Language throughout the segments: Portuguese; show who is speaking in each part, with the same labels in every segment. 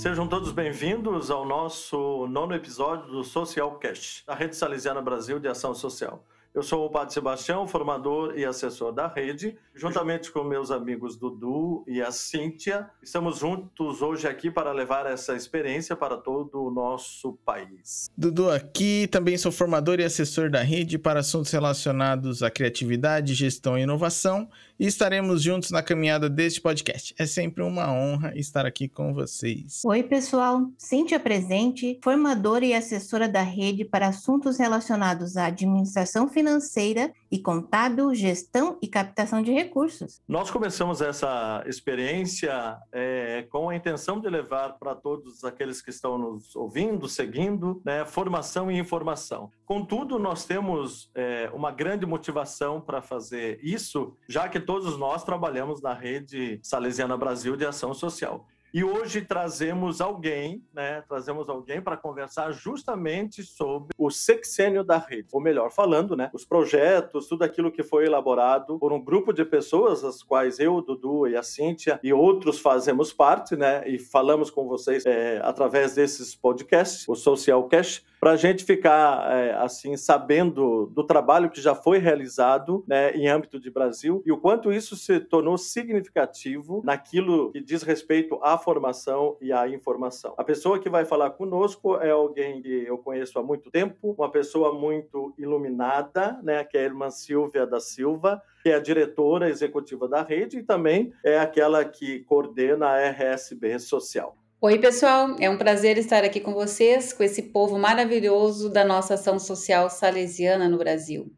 Speaker 1: Sejam todos bem-vindos ao nosso nono episódio do Social Cash, da Rede Salesiana Brasil de Ação Social. Eu sou o Padre Sebastião, formador e assessor da rede, juntamente com meus amigos Dudu e a Cíntia. Estamos juntos hoje aqui para levar essa experiência para todo o nosso país.
Speaker 2: Dudu aqui, também sou formador e assessor da rede para assuntos relacionados à criatividade, gestão e inovação e estaremos juntos na caminhada deste podcast. É sempre uma honra estar aqui com vocês.
Speaker 3: Oi, pessoal. Cíntia presente, formadora e assessora da rede para assuntos relacionados à administração financeira e contábil, gestão e captação de recursos.
Speaker 1: Nós começamos essa experiência é, com a intenção de levar para todos aqueles que estão nos ouvindo, seguindo, né, formação e informação. Contudo, nós temos é, uma grande motivação para fazer isso, já que todos nós trabalhamos na rede Salesiana Brasil de Ação Social. E hoje trazemos alguém, né? Trazemos alguém para conversar justamente sobre o sexênio da rede, ou melhor falando, né? Os projetos, tudo aquilo que foi elaborado por um grupo de pessoas, as quais eu, Dudu e a Cíntia e outros fazemos parte, né? E falamos com vocês é, através desses podcasts, o Social Cash, para a gente ficar é, assim sabendo do trabalho que já foi realizado né, em âmbito de Brasil e o quanto isso se tornou significativo naquilo que diz respeito à formação e à informação. A pessoa que vai falar conosco é alguém que eu conheço há muito tempo, uma pessoa muito iluminada, né, que é a irmã Silvia da Silva, que é a diretora executiva da rede e também é aquela que coordena a RSB Social.
Speaker 4: Oi, pessoal, é um prazer estar aqui com vocês, com esse povo maravilhoso da nossa ação social salesiana no Brasil.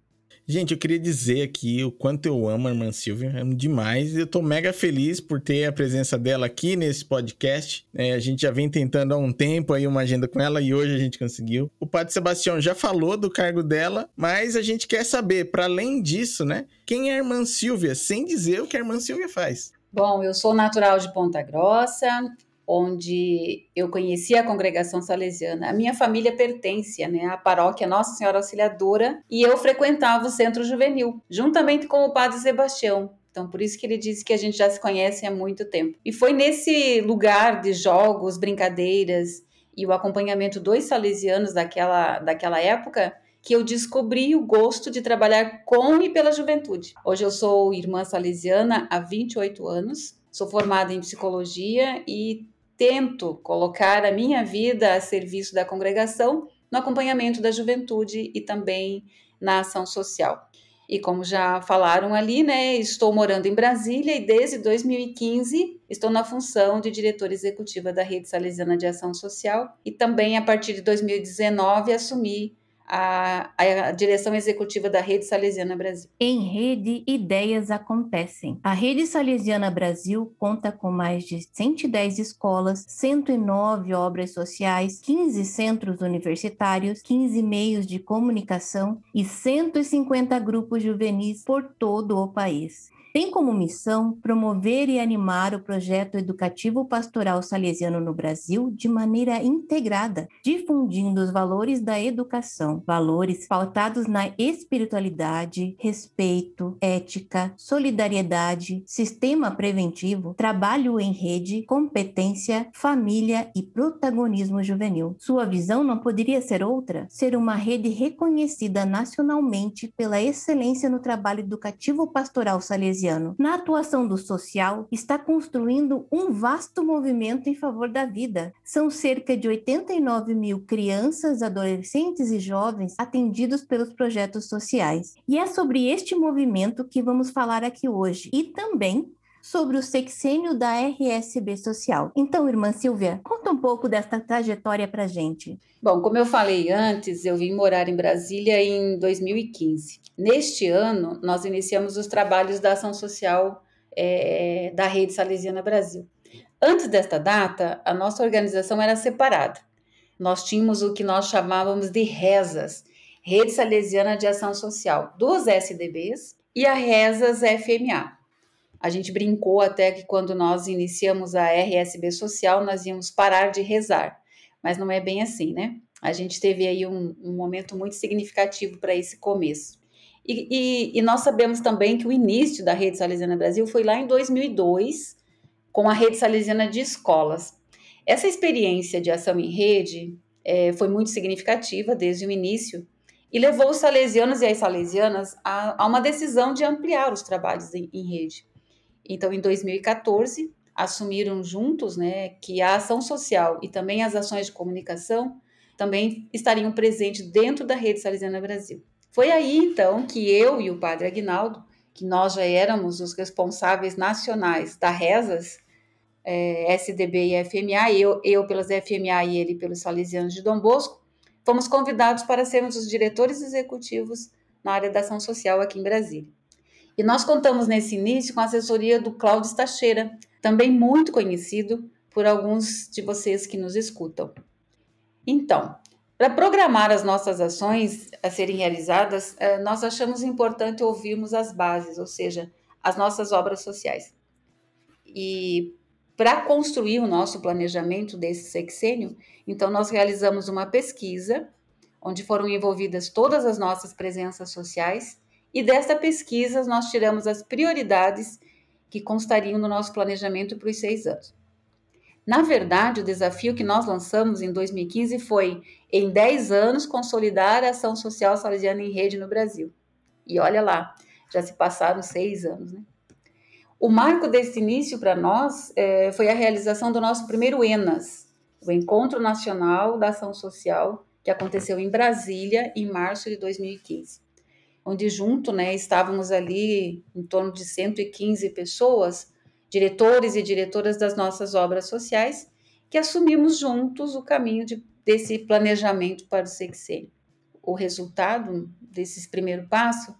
Speaker 2: Gente, eu queria dizer aqui o quanto eu amo a irmã Silvia, amo demais. Eu tô mega feliz por ter a presença dela aqui nesse podcast. É, a gente já vem tentando há um tempo aí uma agenda com ela e hoje a gente conseguiu. O Padre Sebastião já falou do cargo dela, mas a gente quer saber, para além disso, né, quem é a irmã Silvia, sem dizer o que a irmã Silvia faz.
Speaker 4: Bom, eu sou natural de Ponta Grossa, onde eu conheci a congregação salesiana. A minha família pertence né, à paróquia Nossa Senhora Auxiliadora e eu frequentava o centro juvenil, juntamente com o padre Sebastião. Então, por isso que ele disse que a gente já se conhece há muito tempo. E foi nesse lugar de jogos, brincadeiras e o acompanhamento dos salesianos daquela, daquela época que eu descobri o gosto de trabalhar com e pela juventude. Hoje eu sou irmã salesiana há 28 anos, sou formada em psicologia e tento colocar a minha vida a serviço da congregação no acompanhamento da juventude e também na ação social. E como já falaram ali, né, estou morando em Brasília e desde 2015 estou na função de diretora executiva da Rede Salesiana de Ação Social e também a partir de 2019 assumi a, a, direção executiva da Rede Salesiana Brasil.
Speaker 3: Em rede, ideias acontecem. A Rede Salesiana Brasil conta com mais de 110 escolas, 109 obras sociais, 15 centros universitários, 15 meios de comunicação e 150 grupos juvenis por todo o país tem como missão promover e animar o projeto educativo pastoral salesiano no Brasil de maneira integrada, difundindo os valores da educação, valores pautados na espiritualidade, respeito, ética, solidariedade, sistema preventivo, trabalho em rede, competência, família e protagonismo juvenil. Sua visão não poderia ser outra: ser uma rede reconhecida nacionalmente pela excelência no trabalho educativo pastoral salesiano na atuação do social, está construindo um vasto movimento em favor da vida. São cerca de 89 mil crianças, adolescentes e jovens atendidos pelos projetos sociais. E é sobre este movimento que vamos falar aqui hoje. E também sobre o sexênio da RSB Social. Então, irmã Silvia, conta um pouco dessa trajetória para gente.
Speaker 4: Bom, como eu falei antes, eu vim morar em Brasília em 2015. Neste ano, nós iniciamos os trabalhos da ação social é, da Rede Salesiana Brasil. Antes desta data, a nossa organização era separada. Nós tínhamos o que nós chamávamos de RESAS, Rede Salesiana de Ação Social, dos SDBs e a RESAS FMA. A gente brincou até que quando nós iniciamos a RSB Social, nós íamos parar de rezar, mas não é bem assim, né? A gente teve aí um, um momento muito significativo para esse começo. E, e, e, nós sabemos também que o início da Rede Salesiana Brasil foi lá em 2002, com a Rede Salesiana de Escolas. Essa experiência de ação em rede é, foi muito significativa desde o início e levou os salesianos e as salesianas a, a uma decisão de ampliar os trabalhos em, em rede. Então, em 2014, assumiram juntos né, que a ação social e também as ações de comunicação também estariam presentes dentro da rede Salesiana Brasil. Foi aí, então, que eu e o padre Aguinaldo, que nós já éramos os responsáveis nacionais da RESAS, é, SDB e FMA, eu, eu pelas FMA e ele pelos Salesianos de Dom Bosco, fomos convidados para sermos os diretores executivos na área da ação social aqui em Brasília. E nós contamos nesse início com a assessoria do Cláudio Stacheira, também muito conhecido por alguns de vocês que nos escutam. Então, para programar as nossas ações a serem realizadas, eh, nós achamos importante ouvirmos as bases, ou seja, as nossas obras sociais. E para construir o nosso planejamento desse sexênio, então nós realizamos uma pesquisa onde foram envolvidas todas as nossas presenças sociais e desta pesquisa nós tiramos as prioridades que constariam no nosso planejamento para os seis anos. Na verdade, o desafio que nós lançamos em 2015 foi, em 10 anos, consolidar a ação social salesiana em rede no Brasil. E olha lá, já se passaram seis anos, né? O marco desse início para nós é, foi a realização do nosso primeiro ENAS, o Encontro Nacional da Ação Social, que aconteceu em Brasília em março de 2015, onde junto né, estávamos ali em torno de 115 pessoas, diretores e diretoras das nossas obras sociais, que assumimos juntos o caminho de, desse planejamento para o sexênio. O resultado desse primeiro passo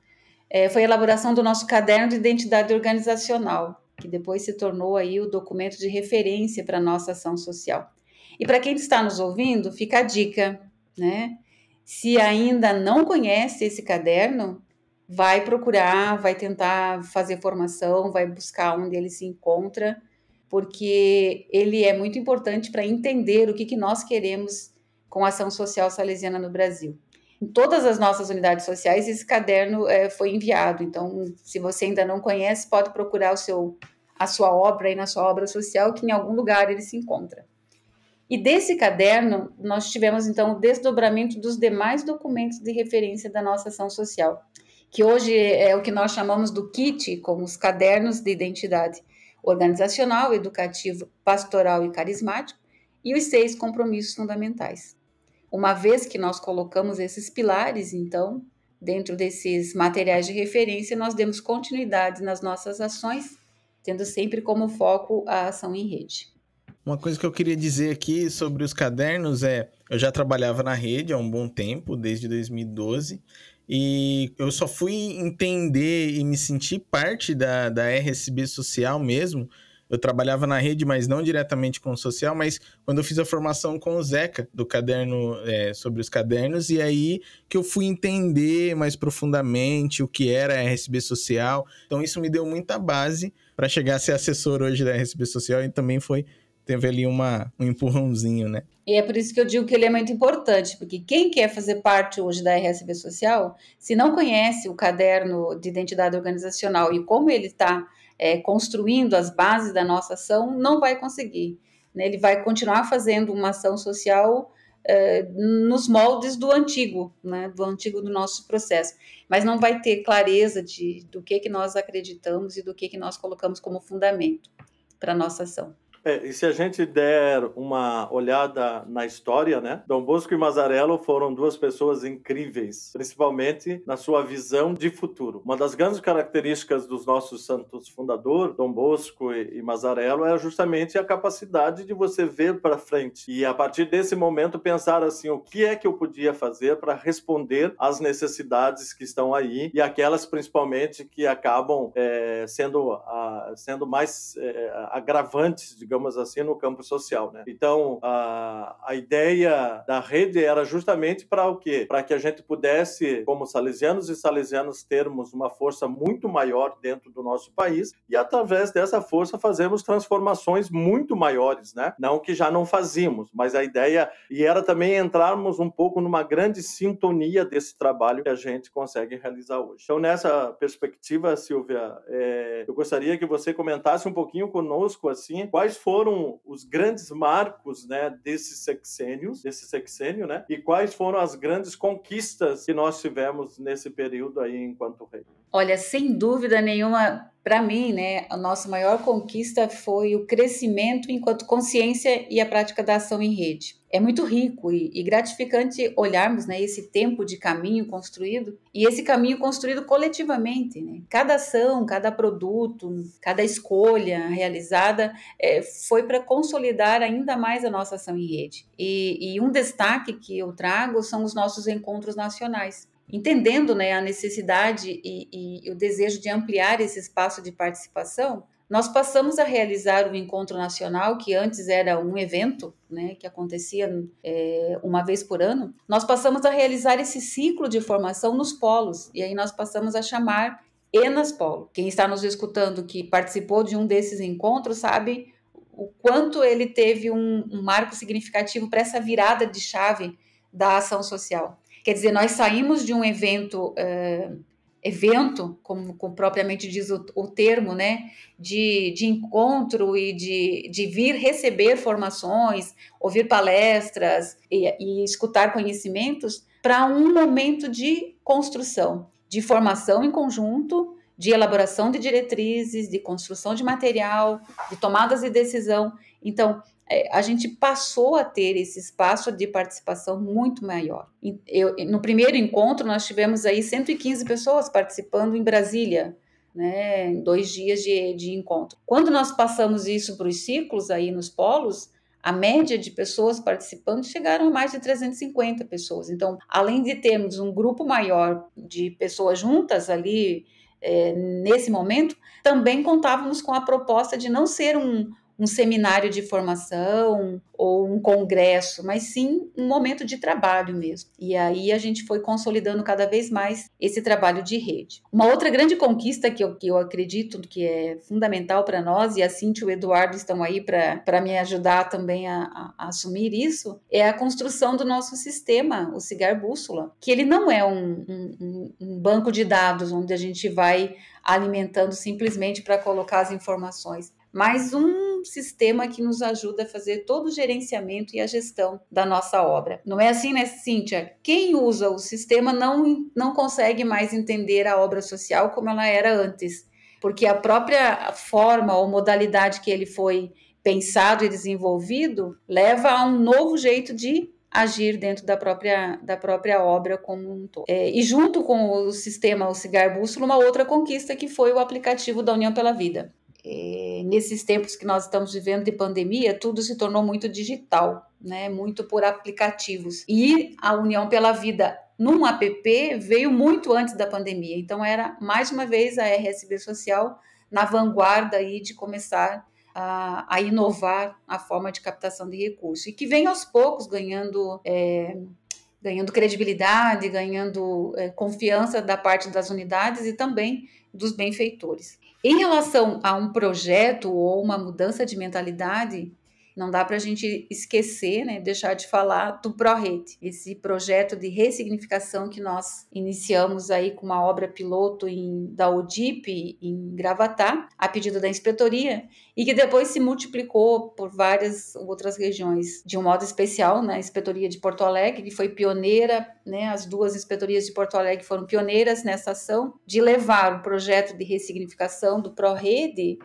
Speaker 4: é, foi a elaboração do nosso caderno de identidade organizacional, que depois se tornou aí o documento de referência para a nossa ação social. E para quem está nos ouvindo, fica a dica, né? Se ainda não conhece esse caderno, vai procurar, vai tentar fazer formação, vai buscar onde ele se encontra, porque ele é muito importante para entender o que, que nós queremos com a ação social salesiana no Brasil em todas as nossas unidades sociais, esse caderno é, foi enviado. Então, se você ainda não conhece, pode procurar o seu, a sua obra aí na sua obra social, que em algum lugar ele se encontra. E desse caderno, nós tivemos então o desdobramento dos demais documentos de referência da nossa ação social, que hoje é o que nós chamamos do kit, como os cadernos de identidade organizacional, educativo, pastoral e carismático, e os seis compromissos fundamentais. Uma vez que nós colocamos esses pilares, então, dentro desses materiais de referência, nós demos continuidade nas nossas ações, tendo sempre como foco a ação em rede.
Speaker 2: Uma coisa que eu queria dizer aqui sobre os cadernos é: eu já trabalhava na rede há um bom tempo, desde 2012, e eu só fui entender e me sentir parte da, da RSB social mesmo eu trabalhava na rede, mas não diretamente com o social, mas quando eu fiz a formação com o Zeca, do caderno, é, sobre os cadernos, e aí que eu fui entender mais profundamente o que era a RSB Social. Então isso me deu muita base para chegar a ser assessor hoje da RSB Social e também foi teve ali uma, um empurrãozinho, né?
Speaker 4: E é por isso que eu digo que ele é muito importante, porque quem quer fazer parte hoje da RSB Social, se não conhece o caderno de identidade organizacional e como ele está é, construindo as bases da nossa ação, não vai conseguir. Né? Ele vai continuar fazendo uma ação social é, nos moldes do antigo, né? do antigo do nosso processo, mas não vai ter clareza de, do que, que nós acreditamos e do que, que nós colocamos como fundamento para a nossa ação.
Speaker 1: É, e se a gente der uma olhada na história, né? Dom Bosco e Mazarello foram duas pessoas incríveis, principalmente na sua visão de futuro. Uma das grandes características dos nossos santos fundadores, Dom Bosco e Mazarello, é justamente a capacidade de você ver para frente e a partir desse momento pensar assim, o que é que eu podia fazer para responder às necessidades que estão aí e aquelas principalmente que acabam é, sendo, a, sendo mais é, agravantes, digamos digamos assim, no campo social. Né? Então, a, a ideia da rede era justamente para o quê? Para que a gente pudesse, como salesianos e salesianas, termos uma força muito maior dentro do nosso país e, através dessa força, fazermos transformações muito maiores, né? Não que já não fazíamos, mas a ideia e era também entrarmos um pouco numa grande sintonia desse trabalho que a gente consegue realizar hoje. Então, nessa perspectiva, Silvia, é, eu gostaria que você comentasse um pouquinho conosco, assim, quais foram os grandes marcos, né, desse sexênio, desse sexênio, né? E quais foram as grandes conquistas que nós tivemos nesse período aí enquanto rei?
Speaker 4: Olha, sem dúvida nenhuma, para mim, né, a nossa maior conquista foi o crescimento enquanto consciência e a prática da ação em rede. É muito rico e, e gratificante olharmos né, esse tempo de caminho construído e esse caminho construído coletivamente. Né? Cada ação, cada produto, cada escolha realizada é, foi para consolidar ainda mais a nossa ação em rede. E, e um destaque que eu trago são os nossos encontros nacionais entendendo né, a necessidade e, e, o desejo de ampliar esse espaço de participação, nós passamos a realizar o encontro nacional, que antes era um evento, né, que acontecia é, uma vez por ano. Nós passamos a realizar esse ciclo de formação nos polos, e aí nós passamos a chamar Enas Polo. Quem está nos escutando que participou de um desses encontros sabe o quanto ele teve um, um marco significativo para essa virada de chave da ação social. Quer dizer, nós saímos de um evento, uh, evento, como, como, propriamente diz o, o, termo, né, de, de encontro e de, de vir receber formações, ouvir palestras e, e escutar conhecimentos, para um momento de construção, de formação em conjunto, de elaboração de diretrizes, de construção de material, de tomadas de decisão. Então, a gente passou a ter esse espaço de participação muito maior. Eu, no primeiro encontro, nós tivemos aí 115 pessoas participando em Brasília, né, em dois dias de, de encontro. Quando nós passamos isso para os ciclos aí nos polos, a média de pessoas participando chegaram a mais de 350 pessoas. Então, além de termos um grupo maior de pessoas juntas ali é, nesse momento, também contávamos com a proposta de não ser um, um seminário de formação ou um congresso, mas sim um momento de trabalho mesmo. E aí a gente foi consolidando cada vez mais esse trabalho de rede. Uma outra grande conquista que eu, que eu acredito que é fundamental para nós, e a Cintia e o Eduardo estão aí para me ajudar também a, a, a, assumir isso, é a construção do nosso sistema, o Cigar Bússola, que ele não é um, um, um banco de dados onde a gente vai alimentando simplesmente para colocar as informações mas um sistema que nos ajuda a fazer todo o gerenciamento e a gestão da nossa obra. Não é assim, né, Cíntia? Quem usa o sistema não, não consegue mais entender a obra social como ela era antes, porque a própria forma ou modalidade que ele foi pensado e desenvolvido leva a um novo jeito de agir dentro da própria, da própria obra como um todo. É, e junto com o sistema O Cigar Bússola, uma outra conquista que foi o aplicativo da União pela Vida é, nesses tempos que nós estamos vivendo de pandemia, tudo se tornou muito digital, né? Muito por aplicativos. E a União pela Vida num app veio muito antes da pandemia. Então era mais uma vez a RSB Social na vanguarda aí de começar a, a inovar a forma de captação de recursos e que vem aos poucos ganhando é, ganhando credibilidade, ganhando é, confiança da parte das unidades e também dos benfeitores. Em relação a um projeto ou uma mudança de mentalidade, não dá para a gente esquecer, né, deixar de falar do ProRede, esse projeto de ressignificação que nós iniciamos aí com uma obra piloto em, da ODIP em Gravatá, a pedido da inspetoria, e que depois se multiplicou por várias outras regiões, de um modo especial na inspetoria de Porto Alegre, que foi pioneira, né, as duas inspetorias de Porto Alegre foram pioneiras nessa ação de levar o projeto de ressignificação do ProRede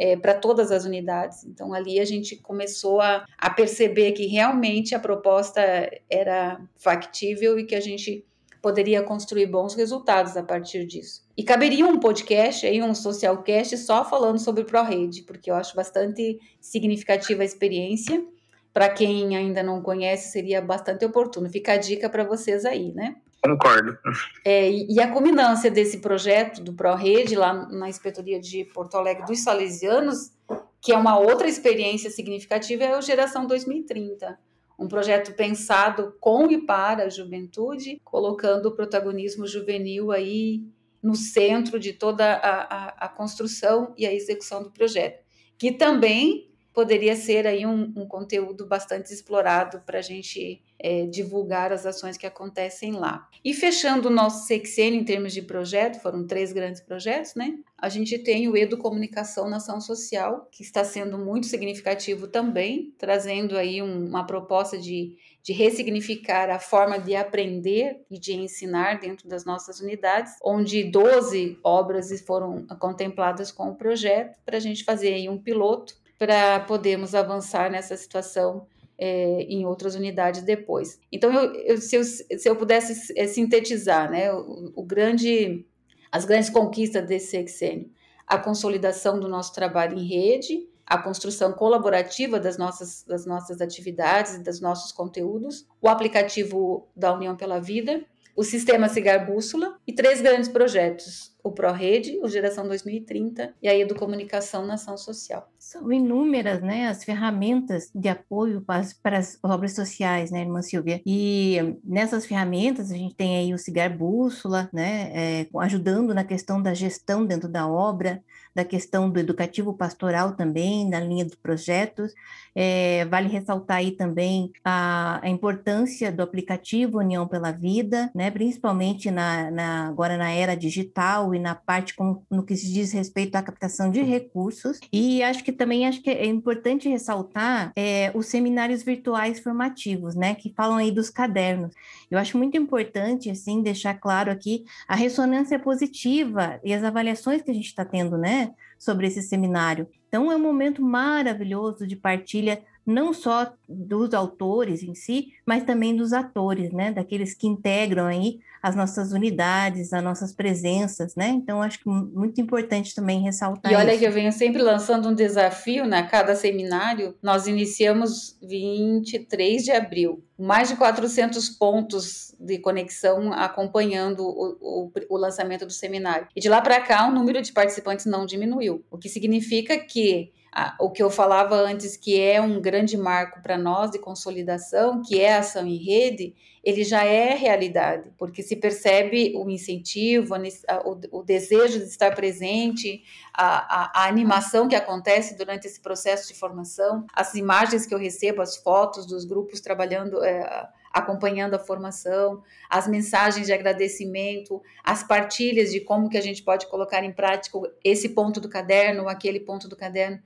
Speaker 4: é, para todas as unidades. Então, ali a gente começou a, a perceber que realmente a proposta era factível e que a gente poderia construir bons resultados a partir disso. E caberia um podcast aí, um socialcast só falando sobre ProRede, porque eu acho bastante significativa a experiência. Para quem ainda não conhece, seria bastante oportuno. Fica a dica para vocês aí, né?
Speaker 5: Concordo.
Speaker 4: É, e a culminância desse projeto do ProRede, lá na Inspetoria de Porto Alegre dos Salesianos, que é uma outra experiência significativa, é o Geração 2030. Um projeto pensado com e para a juventude, colocando o protagonismo juvenil aí no centro de toda a, a, a construção e a execução do projeto. Que também poderia ser aí um, um conteúdo bastante explorado para a gente é, divulgar as ações que acontecem lá. E fechando o nosso sexênio em termos de projeto, foram três grandes projetos, né? A gente tem o Edu Comunicação na Ação Social, que está sendo muito significativo também, trazendo aí um, uma proposta de, de ressignificar a forma de aprender e de ensinar dentro das nossas unidades, onde 12 obras foram contempladas com o projeto, para a gente fazer aí um piloto para podermos avançar nessa situação é, em outras unidades depois. Então, eu, eu, se, eu, se eu pudesse é, sintetizar, né, o, o, grande, as grandes conquistas desse sexênio, a consolidação do nosso trabalho em rede, a construção colaborativa das nossas, das nossas atividades dos nossos conteúdos, o aplicativo da União pela Vida, o sistema Cigar Bússola e três grandes projetos: o ProRede, o Geração 2030 e a Educomunicação na Ação Social.
Speaker 3: São inúmeras né, as ferramentas de apoio para as, para as obras sociais, né, irmã Silvia? E nessas ferramentas a gente tem aí o Cigar Bússola, né, é, ajudando na questão da gestão dentro da obra, da questão do educativo pastoral também, na linha dos projetos. É, vale ressaltar aí também a, a, importância do aplicativo União pela Vida, né, principalmente na, na, agora na era digital e na parte com, no que se diz respeito à captação de recursos. E acho que também acho que é importante ressaltar é, os seminários virtuais formativos, né, que falam aí dos cadernos. Eu acho muito importante, assim, deixar claro aqui a ressonância positiva e as avaliações que a gente está tendo, né, sobre esse seminário. Então, é um momento maravilhoso de partilha, não só dos autores em si, mas também dos atores, né? Daqueles que integram aí as nossas unidades, as nossas presenças, né? Então, acho que muito importante também ressaltar
Speaker 4: E olha
Speaker 3: isso.
Speaker 4: que eu venho sempre lançando um desafio, na né? cada seminário, nós iniciamos 23 de abril, mais de 400 pontos de conexão acompanhando o, o, o lançamento do seminário. E de lá para cá, o número de participantes não diminuiu, o que significa que o que eu falava antes, que é um grande marco para nós de consolidação, que é a ação em rede, ele já é realidade, porque se percebe o incentivo, o, o desejo de estar presente, a, a, a, animação que acontece durante esse processo de formação, as imagens que eu recebo, as fotos dos grupos trabalhando. É, acompanhando a formação, as mensagens de agradecimento, as partilhas de como que a gente pode colocar em prática esse ponto do caderno, aquele ponto do caderno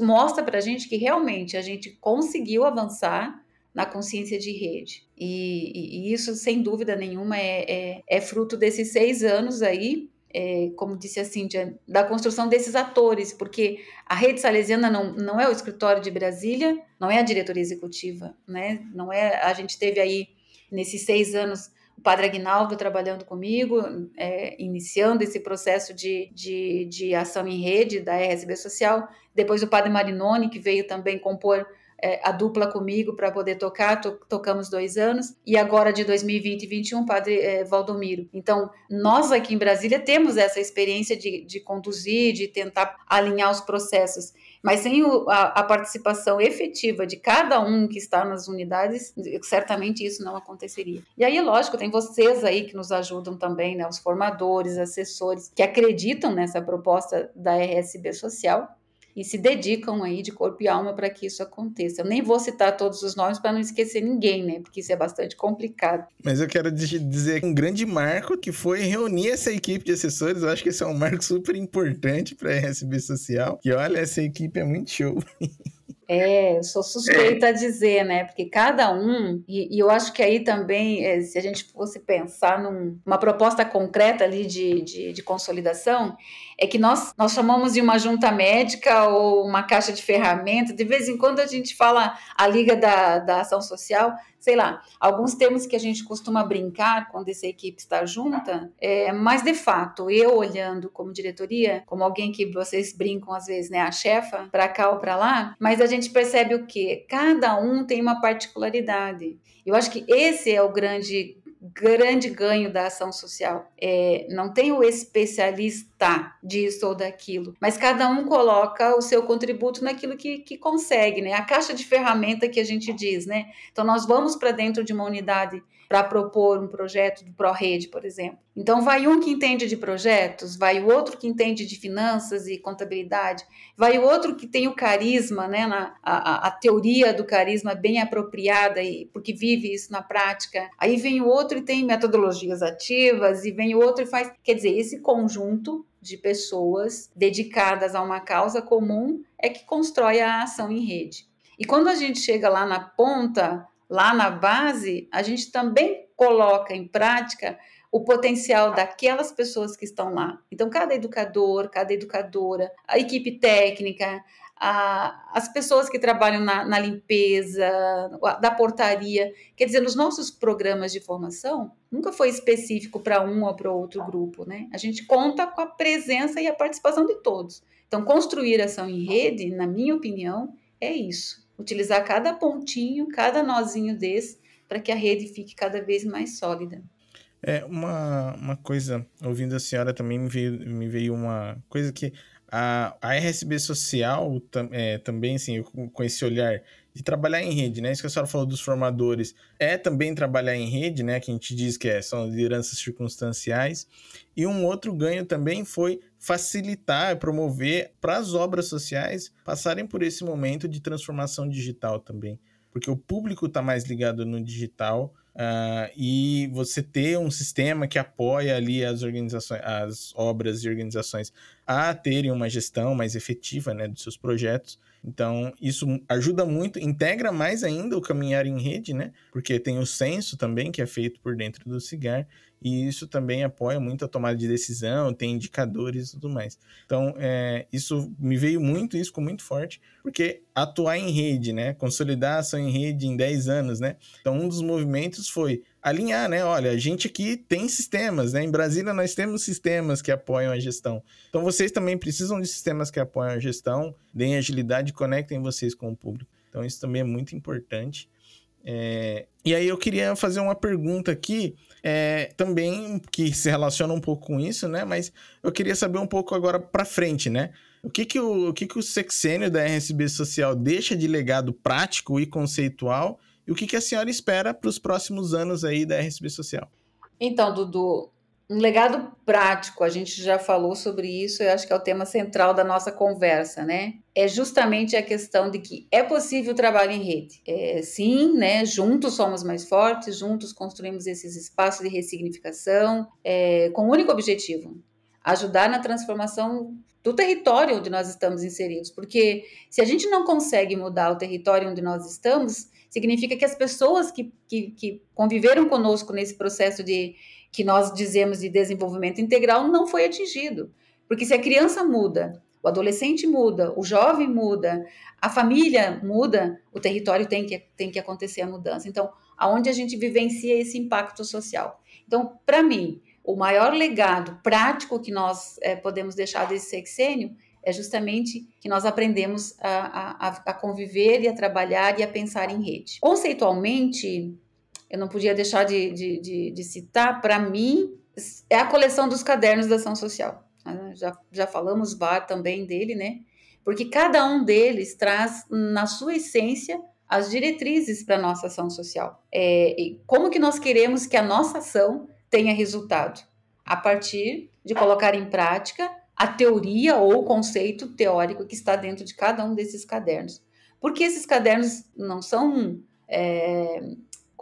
Speaker 4: mostra para a gente que realmente a gente conseguiu avançar na consciência de rede. E, e, e isso, sem dúvida nenhuma, é, é, é, fruto desses seis anos aí, é, como disse a Cíntia, da construção desses atores, porque a rede salesiana não, não é o escritório de Brasília, não é a diretoria executiva, né? Não é. A gente teve aí, nesses seis anos, o padre Aguinaldo trabalhando comigo, é, iniciando esse processo de, de, de ação em rede da RSB Social, depois o padre Marinoni, que veio também compor é, a dupla comigo para poder tocar, to, tocamos dois anos, e agora de 2020 e 2021, padre é, Valdomiro. Então, nós aqui em Brasília temos essa experiência de, de conduzir, de tentar alinhar os processos. Mas sem o, a, a, participação efetiva de cada um que está nas unidades, certamente isso não aconteceria. E aí, lógico, tem vocês aí que nos ajudam também, né? Os formadores, assessores, que acreditam nessa proposta da RSB Social e se dedicam aí de corpo e alma para que isso aconteça. Eu nem vou citar todos os nomes para não esquecer ninguém, né? Porque isso é bastante complicado.
Speaker 2: Mas eu quero dizer um grande marco que foi reunir essa equipe de assessores. Eu acho que esse é um marco super importante para a RSB Social. E olha, essa equipe é muito show.
Speaker 4: É, eu sou suspeita a dizer, né? Porque cada um, e, e eu acho que aí também, é, se a gente fosse pensar numa proposta concreta ali de, de, de, consolidação, é que nós, nós chamamos de uma junta médica ou uma caixa de ferramentas. De vez em quando a gente fala a Liga da, da Ação Social, sei lá, alguns termos que a gente costuma brincar quando essa equipe está junta, é, mas de fato, eu olhando como diretoria, como alguém que vocês brincam às vezes, né, a chefa, para cá ou para lá, mas a gente percebe o que? Cada um tem uma particularidade. Eu acho que esse é o grande grande ganho da ação social. É, não tem o especialista disso ou daquilo, mas cada um coloca o seu contributo naquilo que, que consegue, né? A caixa de ferramenta que a gente diz, né? Então, nós vamos para dentro de uma unidade para propor um projeto do ProRede, por exemplo. Então, vai um que entende de projetos, vai o outro que entende de finanças e contabilidade, vai o outro que tem o carisma, né, na, a, a teoria do carisma bem apropriada, e, porque vive isso na prática. Aí vem o outro e tem metodologias ativas, e vem o outro e faz. Quer dizer, esse conjunto de pessoas dedicadas a uma causa comum é que constrói a ação em rede. E quando a gente chega lá na ponta, lá na base, a gente também coloca em prática o potencial daquelas pessoas que estão lá. Então, cada educador, cada educadora, a equipe técnica, a, as pessoas que trabalham na, na, limpeza, da portaria. Quer dizer, nos nossos programas de formação, nunca foi específico para um ou para outro grupo, né? A gente conta com a presença e a participação de todos. Então, construir ação em rede, na minha opinião, é isso utilizar cada pontinho, cada nozinho desse, para que a rede fique cada vez mais sólida.
Speaker 2: É, uma, uma coisa, ouvindo a senhora também me veio, me veio uma coisa que a, a RSB Social tam, é, também, assim, com esse olhar de trabalhar em rede, né? Isso que a senhora falou dos formadores é também trabalhar em rede, né? Que a gente diz que é, são lideranças circunstanciais. E um outro ganho também foi facilitar, promover para as obras sociais passarem por esse momento de transformação digital também. Porque o público está mais ligado no digital, Uh, e você ter um sistema que apoia ali as organizações, as obras e organizações a terem uma gestão mais efetiva né, dos seus projetos. Então, isso ajuda muito, integra mais ainda o caminhar em rede, né? Porque tem o censo também, que é feito por dentro do cigar, e isso também apoia muito a tomada de decisão, tem indicadores e tudo mais. Então, é, isso me veio muito, isso ficou muito forte, porque atuar em rede, né? Consolidar a ação em rede em 10 anos, né? Então, um dos movimentos foi alinhar, né? Olha, a gente aqui tem sistemas, né? Em Brasília nós temos sistemas que apoiam a gestão. Então vocês também precisam de sistemas que apoiam a gestão, deem agilidade, conectem vocês com o público. Então isso também é muito importante. É... E aí eu queria fazer uma pergunta aqui, é, também que se relaciona um pouco com isso, né? Mas eu queria saber um pouco agora para frente, né? O que que o, o que que o sexênio da RSB Social deixa de legado prático e conceitual e o que, que a senhora espera para os próximos anos aí da RSB Social?
Speaker 4: Então, Dudu, um legado prático, a gente já falou sobre isso, eu acho que é o tema central da nossa conversa, né? É justamente a questão de que é possível trabalho em rede. É, sim, né? Juntos somos mais fortes, juntos construímos esses espaços de ressignificação, é, com um único objetivo: ajudar na transformação do território onde nós estamos inseridos. Porque se a gente não consegue mudar o território onde nós estamos, significa que as pessoas que, que, que conviveram conosco nesse processo de que nós dizemos de desenvolvimento integral não foi atingido. Porque se a criança muda, o adolescente muda, o jovem muda, a família muda, o território tem que, tem que acontecer a mudança. Então, aonde a gente vivencia esse impacto social. Então, para mim, o maior legado prático que nós é, podemos deixar desse sexênio é justamente que nós aprendemos a, a, a conviver e a trabalhar e a pensar em rede. Conceitualmente, eu não podia deixar de, de, de, de citar, para mim, é a coleção dos cadernos da ação social. Ah, já, já falamos também dele, né? Porque cada um deles traz, na sua essência, as diretrizes para a nossa ação social. É, como que nós queremos que a nossa ação tenha resultado? A partir de colocar em prática a teoria ou o conceito teórico que está dentro de cada um desses cadernos. Porque esses cadernos não são, é,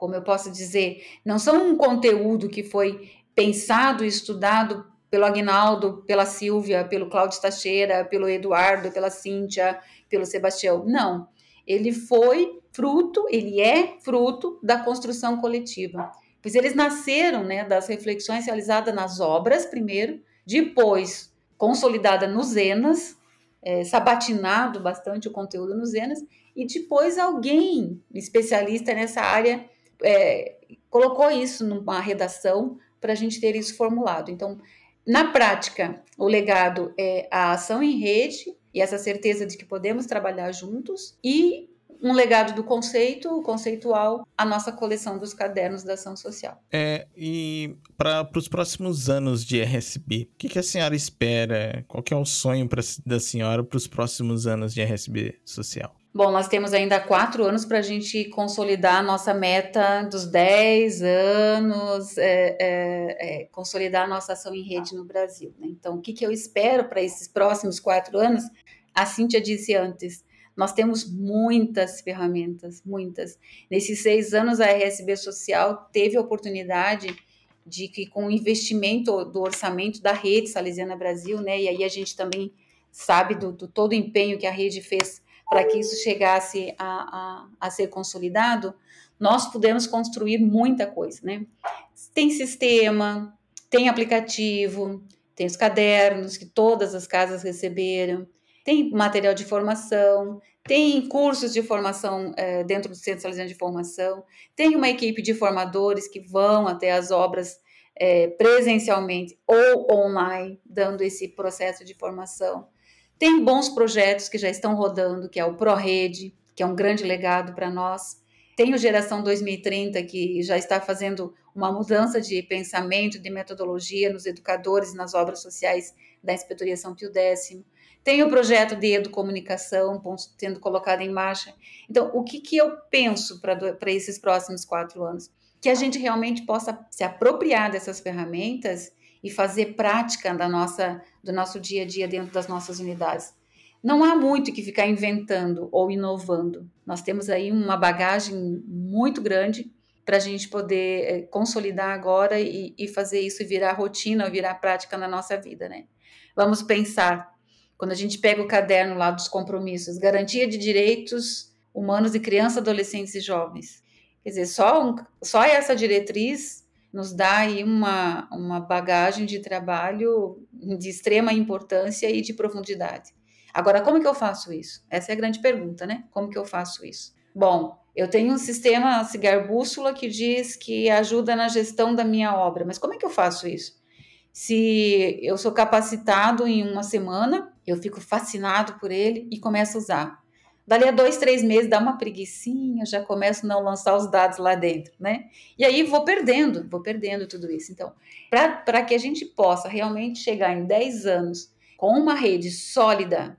Speaker 4: como eu posso dizer, não são um conteúdo que foi pensado e estudado pelo Agnaldo, pela Silvia, pelo Cláudio Teixeira, pelo Eduardo, pela Cíntia, pelo Sebastião. Não. Ele foi fruto, ele é fruto da construção coletiva. Pois eles nasceram né, das reflexões realizadas nas obras, primeiro, depois consolidada nos Enas, é, sabatinado bastante o conteúdo nos Enas, e depois alguém especialista nessa área é, colocou isso numa redação para a gente ter isso formulado. Então, na prática, o legado é a ação em rede e essa certeza de que podemos trabalhar juntos e um legado do conceito, conceitual, a nossa coleção dos cadernos da ação social.
Speaker 2: É, e para os próximos anos de RSB, o que, que, a senhora espera? Qual que é o sonho pra, da senhora para os próximos anos de RSB social?
Speaker 4: Bom, nós temos ainda quatro anos para a gente consolidar a nossa meta dos 10 anos, é, é, é, consolidar a nossa ação em rede no Brasil. Né? Então, o que, que eu espero para esses próximos quatro anos? A Cíntia disse antes, nós temos muitas ferramentas, muitas. Nesses seis anos, a RSB Social teve a oportunidade de que, com o investimento do orçamento da rede Salesiana Brasil, né, e aí a gente também sabe do, do todo o empenho que a rede fez para que isso chegasse a, a, a, ser consolidado, nós pudemos construir muita coisa, né? Tem sistema, tem aplicativo, tem os cadernos que todas as casas receberam, tem material de formação, tem cursos de formação é, dentro do Centro Salesiano de Formação, tem uma equipe de formadores que vão até as obras é, presencialmente ou online, dando esse processo de formação. Tem bons projetos que já estão rodando, que é o ProRede, que é um grande legado para nós. Tem o Geração 2030, que já está fazendo uma mudança de pensamento, de metodologia nos educadores, nas obras sociais da Inspetoria São Pio X. Tem o projeto de educomunicação sendo colocado em marcha. Então, o que, que eu penso para esses próximos quatro anos? Que a gente realmente possa se apropriar dessas ferramentas e fazer prática da nossa, do nosso dia a dia dentro das nossas unidades. Não há muito que ficar inventando ou inovando. Nós temos aí uma bagagem muito grande para a gente poder é, consolidar agora e, e, fazer isso virar rotina, virar prática na nossa vida, né? Vamos pensar, quando a gente pega o caderno lá dos compromissos, garantia de direitos humanos de crianças, adolescentes e jovens. Quer dizer, só, um, só essa diretriz nos dá aí uma, uma bagagem de trabalho de extrema importância e de profundidade. Agora, como que eu faço isso? Essa é a grande pergunta, né? Como que eu faço isso? Bom, eu tenho um sistema Cigar Bússola que diz que ajuda na gestão da minha obra, mas como é que eu faço isso? Se eu sou capacitado em uma semana, eu fico fascinado por ele e começo a usar. Dali a dois, três meses dá uma preguiçinha, já começo a não lançar os dados lá dentro, né? E aí vou perdendo, vou perdendo tudo isso. Então, para que a gente possa realmente chegar em 10 anos com uma rede sólida,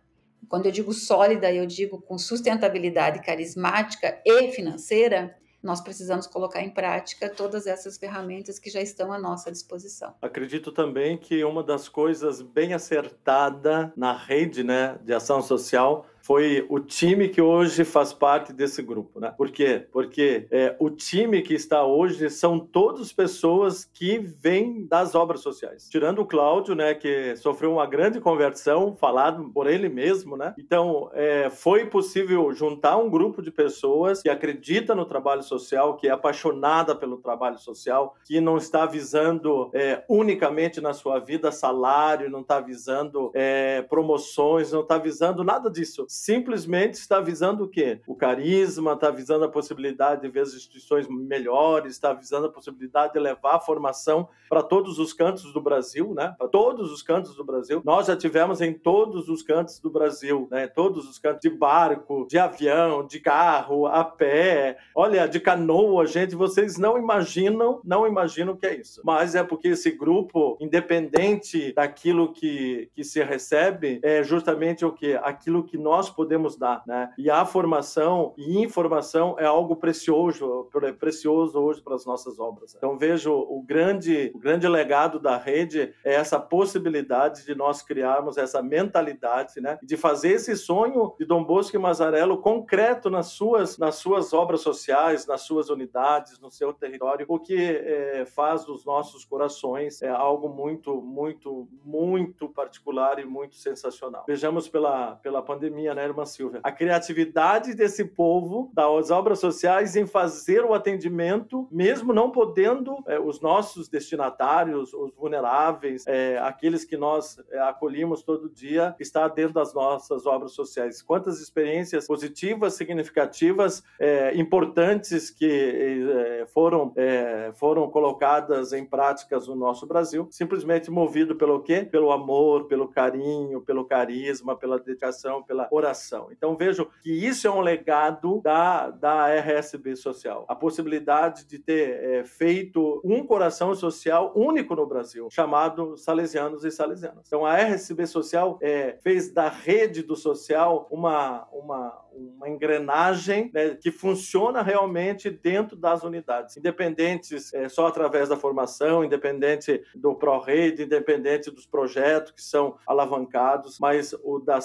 Speaker 4: quando eu digo sólida, eu digo com sustentabilidade carismática e financeira, nós precisamos colocar em prática todas essas ferramentas que já estão à nossa disposição.
Speaker 1: Acredito também que uma das coisas bem acertada na rede né, de ação social foi o time que hoje faz parte desse grupo, né? Por quê? Porque é, o time que está hoje são todas pessoas que vêm das obras sociais. Tirando o Cláudio, né, que sofreu uma grande conversão, falado por ele mesmo, né? Então, é, foi possível juntar um grupo de pessoas que acredita no trabalho social, que é apaixonada pelo trabalho social, que não está visando é, unicamente na sua vida salário, não está visando é, promoções, não está visando nada disso simplesmente está visando o quê? O carisma, está visando a possibilidade de ver as instituições melhores, está visando a possibilidade de levar a formação para todos os cantos do Brasil, né? Para todos os cantos do Brasil. Nós já tivemos em todos os cantos do Brasil, né? Todos os cantos de barco, de avião, de carro, a pé, olha, de canoa, gente, vocês não imaginam, não imaginam o que é isso. Mas é porque esse grupo, independente daquilo que, que se recebe, é justamente o que? Aquilo que nós nós podemos dar, né? E a formação e informação é algo precioso, precioso hoje para as nossas obras. Então vejo o grande, o grande legado da rede é essa possibilidade de nós criarmos essa mentalidade, né? De fazer esse sonho de Dom Bosco e Mazarello concreto nas suas, nas suas obras sociais, nas suas unidades, no seu território, o que é, faz dos nossos corações é algo muito, muito, muito particular e muito sensacional. Vejamos pela, pela pandemia né, irmã Silvia? A criatividade desse povo, das obras sociais, em fazer o atendimento, mesmo não podendo, é, os nossos destinatários, os vulneráveis, é, aqueles que nós é, acolhemos todo dia, está dentro das nossas obras sociais. Quantas experiências positivas, significativas, é, importantes que é, foram, é, foram colocadas em práticas no nosso Brasil, simplesmente movido pelo quê? Pelo amor, pelo carinho, pelo carisma, pela dedicação, pela oração coração. Então vejo que isso é um legado da, da RSB Social. A possibilidade de ter é, feito um coração social único no Brasil, chamado Salesianos e Salesianas. Então a RSB Social é, fez da rede do social uma, uma, uma engrenagem né, que funciona realmente dentro das unidades, independentes é, só através da formação, independente do ProRede, independente dos projetos que são alavancados, mas o da,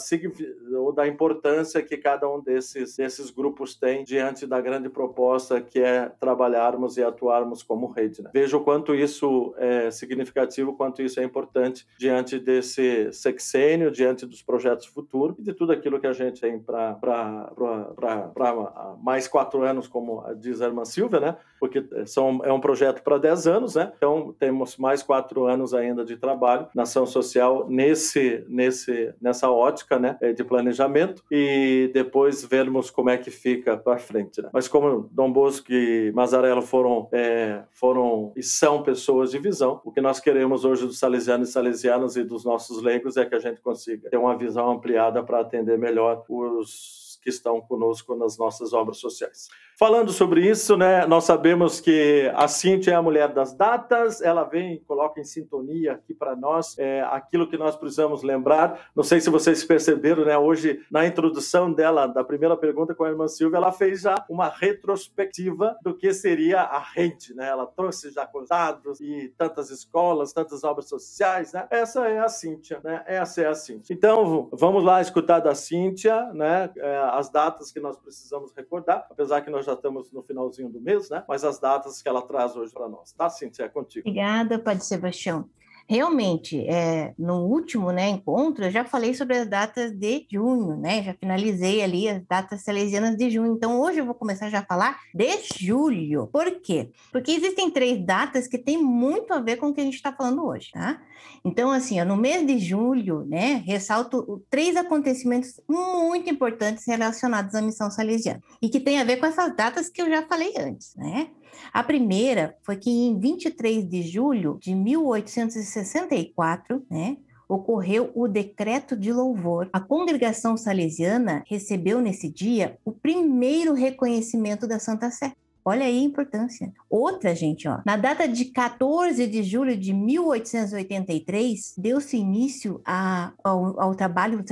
Speaker 1: o da importância que cada um desses, desses grupos tem diante da grande proposta que é trabalharmos e atuarmos como rede. Né? Vejo o quanto isso é significativo, quanto isso é importante diante desse sexênio, diante dos projetos futuros e de tudo aquilo que a gente tem para para mais quatro anos, como diz a irmã Silvia, né? Porque são, é um projeto para dez anos, né? Então temos mais quatro anos ainda de trabalho na ação social nesse, nesse, nessa ótica, né? É, de planejamento e depois vermos como é que fica para frente. Né? Mas como Dom Bosco e Mazarello foram, é, foram e são pessoas de visão, o que nós queremos hoje dos salesianos e salesianas e dos nossos leigos é que a gente consiga ter uma visão ampliada para atender melhor os que estão conosco nas nossas obras sociais. Falando sobre isso, né, nós sabemos que a Cintia é a mulher das datas, ela vem coloca em sintonia aqui para nós é, aquilo que nós precisamos lembrar. Não sei se vocês perceberam, né, hoje na introdução dela, da primeira pergunta com a irmã Silvia, ela fez já uma retrospectiva do que seria a rede, né? Ela trouxe já dados e tantas escolas, tantas obras sociais, né? Essa é a Cíntia, né? Essa é a Cíntia. Então, vamos lá escutar da Cíntia, né, é, as datas que nós precisamos recordar, apesar que nós já estamos no finalzinho do mês, né? Mas as datas que ela traz hoje para nós. Tá, Cintia? É contigo.
Speaker 3: Obrigada, Padre Sebastião. Realmente, é, no último né, encontro, eu já falei sobre as datas de junho, né? Já finalizei ali as datas salesianas de junho. Então, hoje eu vou começar já a falar de julho. Por quê? Porque existem três datas que têm muito a ver com o que a gente está falando hoje, tá? Então, assim, ó, no mês de julho, né, ressalto três acontecimentos muito importantes relacionados à missão salesiana e que tem a ver com essas datas que eu já falei antes, né? A primeira foi que em 23 de julho de 1864, né, ocorreu o decreto de louvor. A congregação salesiana recebeu nesse dia o primeiro reconhecimento da Santa Sé. Olha aí a importância. Outra, gente, ó. Na data de 14 de julho de 1883, deu-se início a, ao, ao, trabalho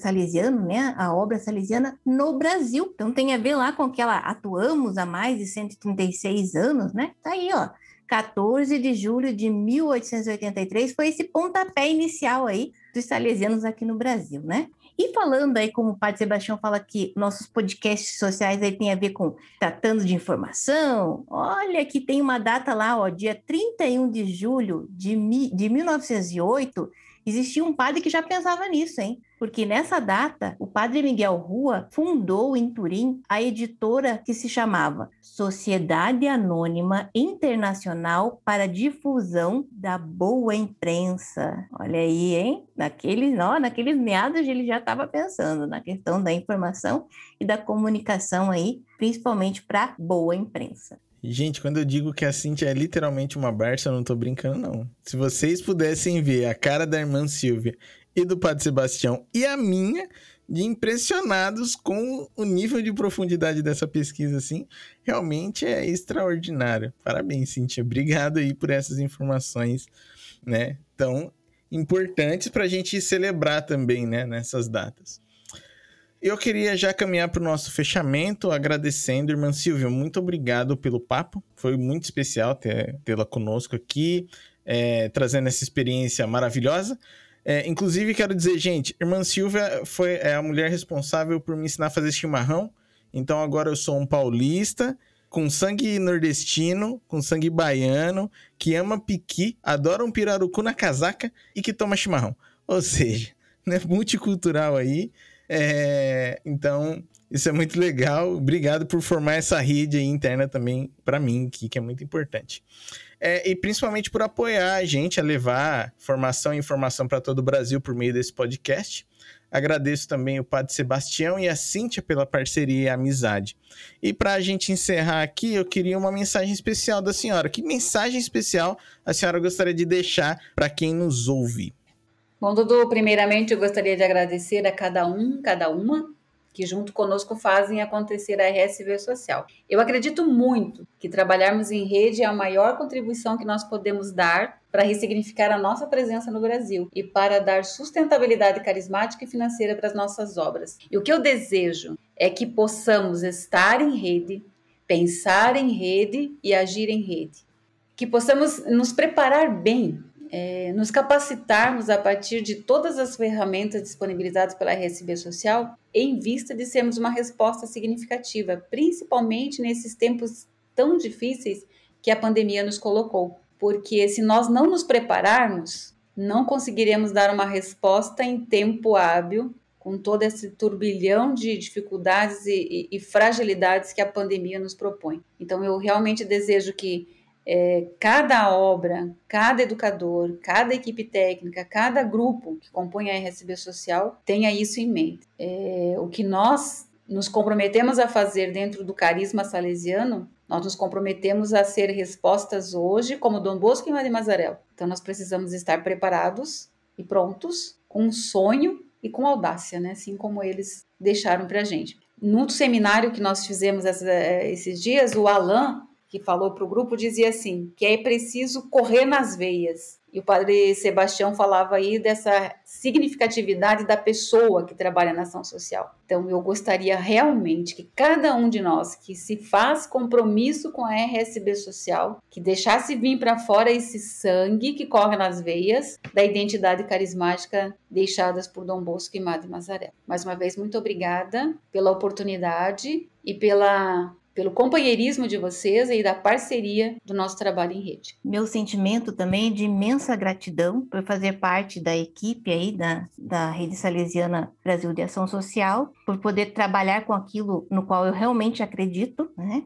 Speaker 3: salesiano, né? A obra salesiana no Brasil. Então tem a ver lá com que ela atuamos há mais de 136 anos, né? Tá aí, ó. 14 de julho de 1883 foi esse pontapé inicial aí dos salesianos aqui no Brasil, né? E falando aí, como o Padre Sebastião fala que nossos podcasts sociais aí tem a ver com tratando de informação, olha que tem uma data lá, ó, dia 31 de julho de, de 1908, existia um padre que já pensava nisso, hein? porque nessa data o padre Miguel Rua fundou em Turim a editora que se chamava Sociedade Anônima Internacional para Difusão da Boa Imprensa. Olha aí, hein? Naqueles, ó, naqueles meados ele já estava pensando na questão da informação e da comunicação aí, principalmente para boa imprensa.
Speaker 2: Gente, quando eu digo que a Cintia é literalmente uma Barça, eu não tô brincando, não. Se vocês pudessem ver a cara da irmã Silvia e do Padre Sebastião e a minha de impressionados com o nível de profundidade dessa pesquisa, assim, realmente é extraordinário. Parabéns, Cintia. Obrigado aí por essas informações, né, tão importantes para a gente celebrar também, né, nessas datas. Eu queria já caminhar para o nosso fechamento, agradecendo, irmã Silvia, muito obrigado pelo papo. Foi muito especial tê-la conosco aqui, é, trazendo essa experiência maravilhosa. É, inclusive, quero dizer, gente, irmã Silvia foi é a mulher responsável por me ensinar a fazer chimarrão. Então agora eu sou um paulista com sangue nordestino, com sangue baiano, que ama piqui, adora um pirarucu na casaca e que toma chimarrão. Ou seja, né, multicultural aí. É, então, isso é muito legal. Obrigado por formar essa rede interna também para mim, que, que é muito importante é, e principalmente por apoiar a gente a levar formação e informação para todo o Brasil por meio desse podcast. Agradeço também o Padre Sebastião e a Cíntia pela parceria e amizade. E para a gente encerrar aqui, eu queria uma mensagem especial da senhora. Que mensagem especial a senhora gostaria de deixar para quem nos ouve?
Speaker 4: Bom, Dudu, primeiramente eu gostaria de agradecer a cada um, cada uma que junto conosco fazem acontecer a RSV Social. Eu acredito muito que trabalharmos em rede é a maior contribuição que nós podemos dar para ressignificar a nossa presença no Brasil e para dar sustentabilidade carismática e financeira para as nossas obras. E o que eu desejo é que possamos estar em rede, pensar em rede e agir em rede. Que possamos nos preparar bem é, nos capacitarmos a partir de todas as ferramentas disponibilizadas pela RSB Social, em vista de sermos uma resposta significativa, principalmente nesses tempos tão difíceis que a pandemia nos colocou. Porque se nós não nos prepararmos, não conseguiremos dar uma resposta em tempo hábil com todo esse turbilhão de dificuldades e, e, e fragilidades que a pandemia nos propõe. Então, eu realmente desejo que é, cada obra, cada educador, cada equipe técnica, cada grupo que compõe a RSB Social tenha isso em mente. É, o que nós nos comprometemos a fazer dentro do carisma salesiano, nós nos comprometemos a ser respostas hoje como Dom Bosco e Maria Mazarel. Então nós precisamos estar preparados e prontos, com um sonho e com audácia, né? assim como eles deixaram para a gente. No seminário que nós fizemos essa, esses dias, o Alain que falou para o grupo dizia assim: que é preciso correr nas veias. E o padre Sebastião falava aí dessa significatividade da pessoa que trabalha na ação social. Então, eu gostaria realmente que cada um de nós que se faz compromisso com a RSB social, que deixasse vir para fora esse sangue que corre nas veias da identidade carismática deixadas por Dom Bosco e Madre Mazaré. Mais uma vez, muito obrigada pela oportunidade e pela pelo companheirismo de vocês e da parceria do nosso trabalho em rede.
Speaker 3: Meu sentimento também é de imensa gratidão por fazer parte da equipe aí da, da Rede Salesiana Brasil de Ação Social, por poder trabalhar com aquilo no qual eu realmente acredito, né?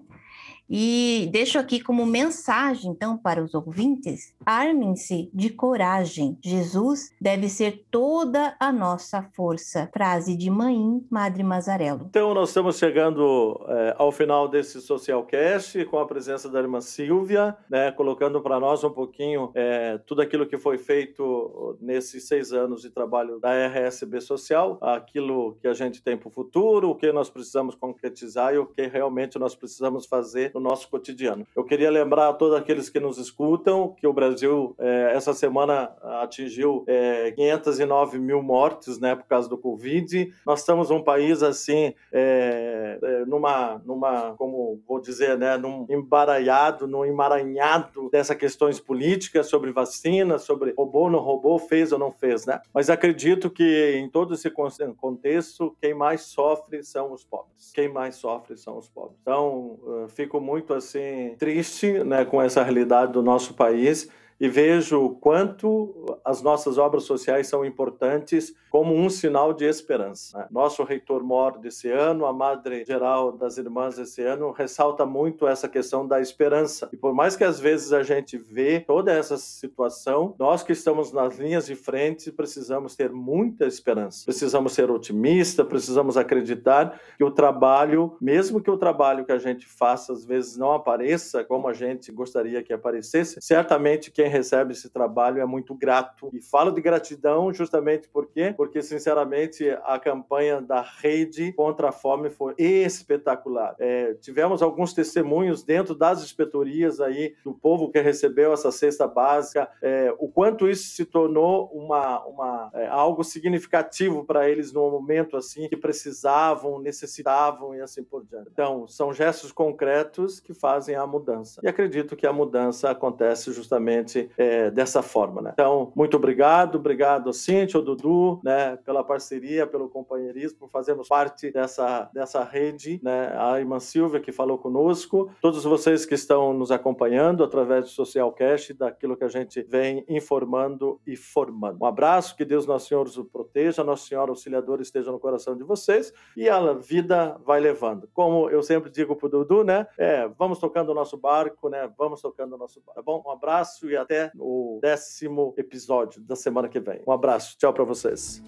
Speaker 3: E deixo aqui como mensagem, então, para os ouvintes: armem-se de coragem. Jesus deve ser toda a nossa força. Frase de Mãe, Madre Mazarello.
Speaker 1: Então, nós estamos chegando é, ao final desse Socialcast com a presença da irmã Silvia, né, colocando para nós um pouquinho é, tudo aquilo que foi feito nesses seis anos de trabalho da RSB Social, aquilo que a gente tem para o futuro, o que nós precisamos concretizar e o que realmente nós precisamos fazer no nosso cotidiano. Eu queria lembrar a todos aqueles que nos escutam que o Brasil, é, essa semana, atingiu é, 509 mil mortes né, por causa do Covid. Nós estamos um país assim, é, é, numa, numa, como vou dizer, né, num embaralhado, num emaranhado dessas questões políticas sobre vacina, sobre roubou, não roubou, fez ou não fez, né? Mas acredito que em todo esse contexto, quem mais sofre são os pobres. Quem mais sofre são os pobres. Então, fico muito assim triste, né, com essa realidade do nosso país e vejo o quanto as nossas obras sociais são importantes como um sinal de esperança. Né? Nosso reitor mor desse ano, a Madre Geral das Irmãs desse ano, ressalta muito essa questão da esperança. E por mais que às vezes a gente vê toda essa situação, nós que estamos nas linhas de frente precisamos ter muita esperança. Precisamos ser otimistas, precisamos acreditar que o trabalho, mesmo que o trabalho que a gente faça às vezes não apareça como a gente gostaria que aparecesse, certamente quem recebe esse trabalho é muito grato. E falo de gratidão justamente porque porque, sinceramente, a campanha da rede contra a fome foi espetacular. É, tivemos alguns testemunhos dentro das inspetorias aí do povo que recebeu essa cesta básica, é, o quanto isso se tornou uma, uma, é, algo significativo para eles no momento assim que precisavam, necessitavam e assim por diante. Então, são gestos concretos que fazem a mudança. E acredito que a mudança acontece justamente é, dessa forma. Né? Então, muito obrigado, obrigado, Cíntia, Dudu, né? pela parceria, pelo companheirismo, por fazermos parte dessa, dessa rede, né, a irmã Silvia que falou conosco, todos vocês que estão nos acompanhando através do Socialcast, daquilo que a gente vem informando e formando. Um abraço, que Deus Nosso Senhor os proteja, Nosso Senhor Auxiliador esteja no coração de vocês e a vida vai levando. Como eu sempre digo pro Dudu, né, é, vamos tocando o nosso barco, né, vamos tocando o nosso barco, tá bom? Um abraço e até o décimo episódio da semana que vem. Um abraço, tchau para vocês.